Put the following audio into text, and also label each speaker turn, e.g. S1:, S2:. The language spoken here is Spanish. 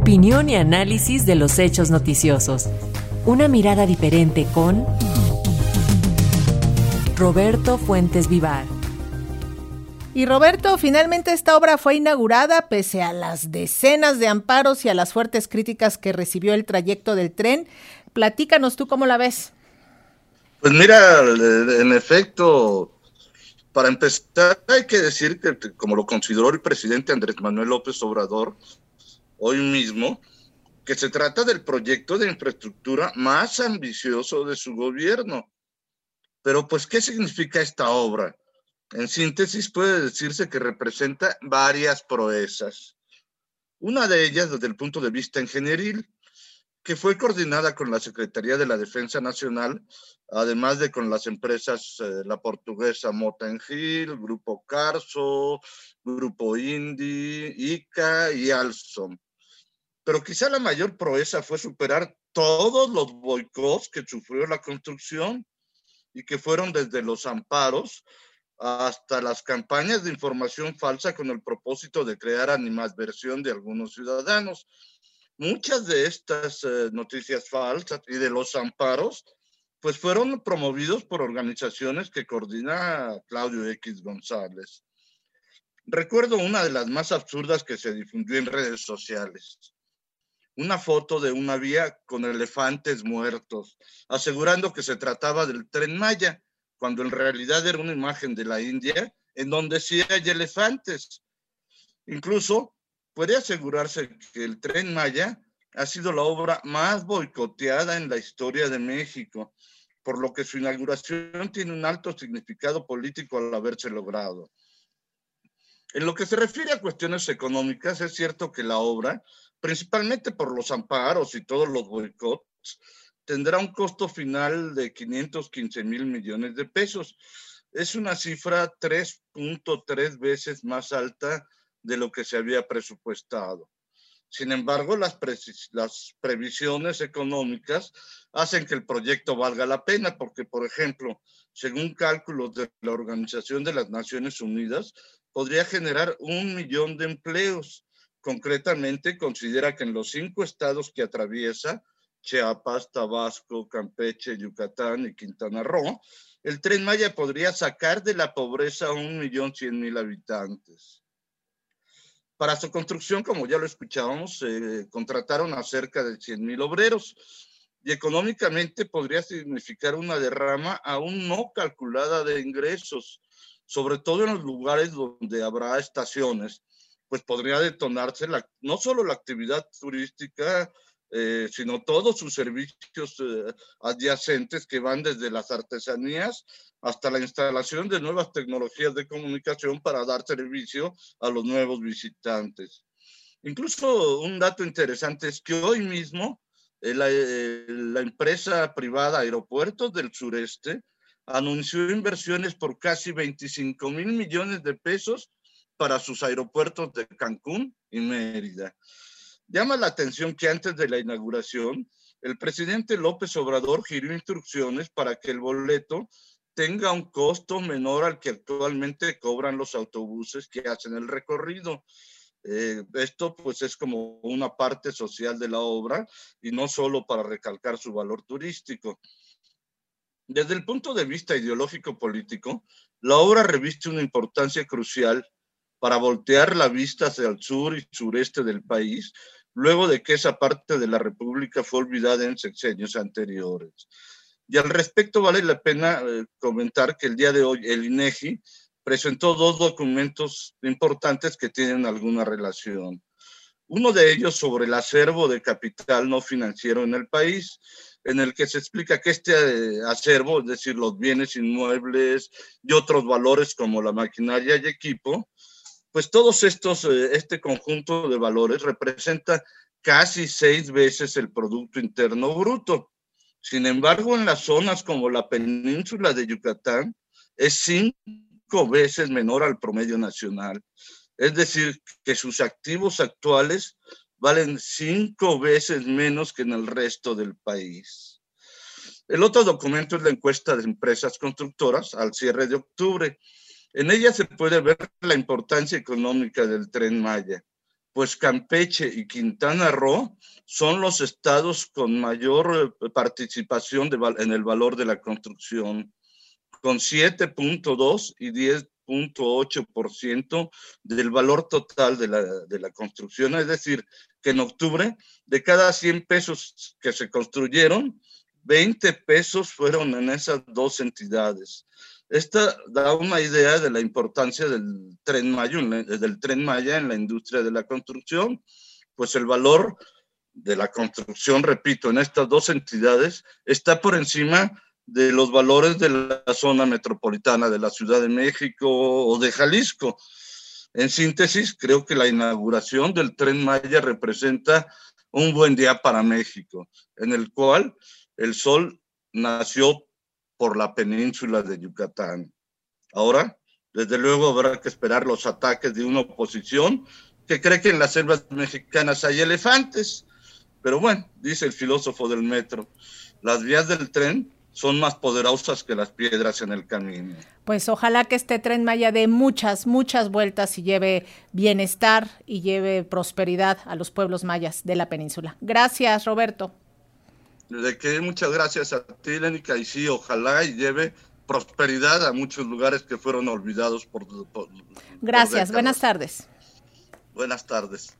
S1: Opinión y análisis de los hechos noticiosos. Una mirada diferente con Roberto Fuentes Vivar.
S2: Y Roberto, finalmente esta obra fue inaugurada pese a las decenas de amparos y a las fuertes críticas que recibió el trayecto del tren. Platícanos tú cómo la ves.
S3: Pues mira, en efecto, para empezar hay que decir que como lo consideró el presidente Andrés Manuel López Obrador, hoy mismo que se trata del proyecto de infraestructura más ambicioso de su gobierno. Pero pues, ¿qué significa esta obra? En síntesis, puede decirse que representa varias proezas. Una de ellas desde el punto de vista ingenieril, que fue coordinada con la Secretaría de la Defensa Nacional, además de con las empresas, eh, la portuguesa Motengil, Grupo Carso, Grupo Indy, ICA y Alstom pero quizá la mayor proeza fue superar todos los boicots que sufrió la construcción y que fueron desde los amparos hasta las campañas de información falsa con el propósito de crear animadversión de algunos ciudadanos. Muchas de estas eh, noticias falsas y de los amparos, pues fueron promovidos por organizaciones que coordina Claudio X González. Recuerdo una de las más absurdas que se difundió en redes sociales una foto de una vía con elefantes muertos, asegurando que se trataba del tren Maya, cuando en realidad era una imagen de la India en donde sí hay elefantes. Incluso puede asegurarse que el tren Maya ha sido la obra más boicoteada en la historia de México, por lo que su inauguración tiene un alto significado político al haberse logrado. En lo que se refiere a cuestiones económicas, es cierto que la obra principalmente por los amparos y todos los boicots, tendrá un costo final de 515 mil millones de pesos. Es una cifra 3.3 veces más alta de lo que se había presupuestado. Sin embargo, las, las previsiones económicas hacen que el proyecto valga la pena porque, por ejemplo, según cálculos de la Organización de las Naciones Unidas, podría generar un millón de empleos Concretamente, considera que en los cinco estados que atraviesa, Chiapas, Tabasco, Campeche, Yucatán y Quintana Roo, el tren Maya podría sacar de la pobreza a un millón cien mil habitantes. Para su construcción, como ya lo escuchábamos, se contrataron a cerca de 100 mil obreros y económicamente podría significar una derrama aún no calculada de ingresos, sobre todo en los lugares donde habrá estaciones pues podría detonarse no solo la actividad turística, eh, sino todos sus servicios eh, adyacentes que van desde las artesanías hasta la instalación de nuevas tecnologías de comunicación para dar servicio a los nuevos visitantes. Incluso un dato interesante es que hoy mismo eh, la, la empresa privada Aeropuertos del Sureste anunció inversiones por casi 25 mil millones de pesos para sus aeropuertos de Cancún y Mérida. Llama la atención que antes de la inauguración, el presidente López Obrador giró instrucciones para que el boleto tenga un costo menor al que actualmente cobran los autobuses que hacen el recorrido. Eh, esto pues es como una parte social de la obra y no solo para recalcar su valor turístico. Desde el punto de vista ideológico político, la obra reviste una importancia crucial para voltear la vista hacia el sur y sureste del país, luego de que esa parte de la República fue olvidada en sexenios anteriores. Y al respecto vale la pena eh, comentar que el día de hoy el INEGI presentó dos documentos importantes que tienen alguna relación. Uno de ellos sobre el acervo de capital no financiero en el país, en el que se explica que este eh, acervo, es decir, los bienes inmuebles y otros valores como la maquinaria y equipo, pues todos estos, eh, este conjunto de valores representa casi seis veces el Producto Interno Bruto. Sin embargo, en las zonas como la península de Yucatán es cinco veces menor al promedio nacional. Es decir, que sus activos actuales valen cinco veces menos que en el resto del país. El otro documento es la encuesta de empresas constructoras al cierre de octubre, en ella se puede ver la importancia económica del tren Maya. pues Campeche y Quintana Roo son los estados con mayor eh, participación en el valor de la construcción, con 7.2 y 10.8% del valor total de la, de la construcción. Es decir, que en octubre, de cada 100 pesos que se construyeron, 20 pesos fueron en esas dos entidades. Esta da una idea de la importancia del tren Maya, del tren Maya en la industria de la construcción, pues el valor de la construcción, repito, en estas dos entidades está por encima de los valores de la zona metropolitana de la Ciudad de México o de Jalisco. En síntesis, creo que la inauguración del tren Maya representa un buen día para México, en el cual el sol nació por la península de Yucatán. Ahora, desde luego, habrá que esperar los ataques de una oposición que cree que en las selvas mexicanas hay elefantes. Pero bueno, dice el filósofo del metro, las vías del tren son más poderosas que las piedras en el camino.
S2: Pues ojalá que este tren Maya dé muchas, muchas vueltas y lleve bienestar y lleve prosperidad a los pueblos mayas de la península. Gracias, Roberto.
S3: De que muchas gracias a ti, Lénica, y sí, ojalá y lleve prosperidad a muchos lugares que fueron olvidados por...
S2: gracias, buenas tardes.
S3: Buenas tardes.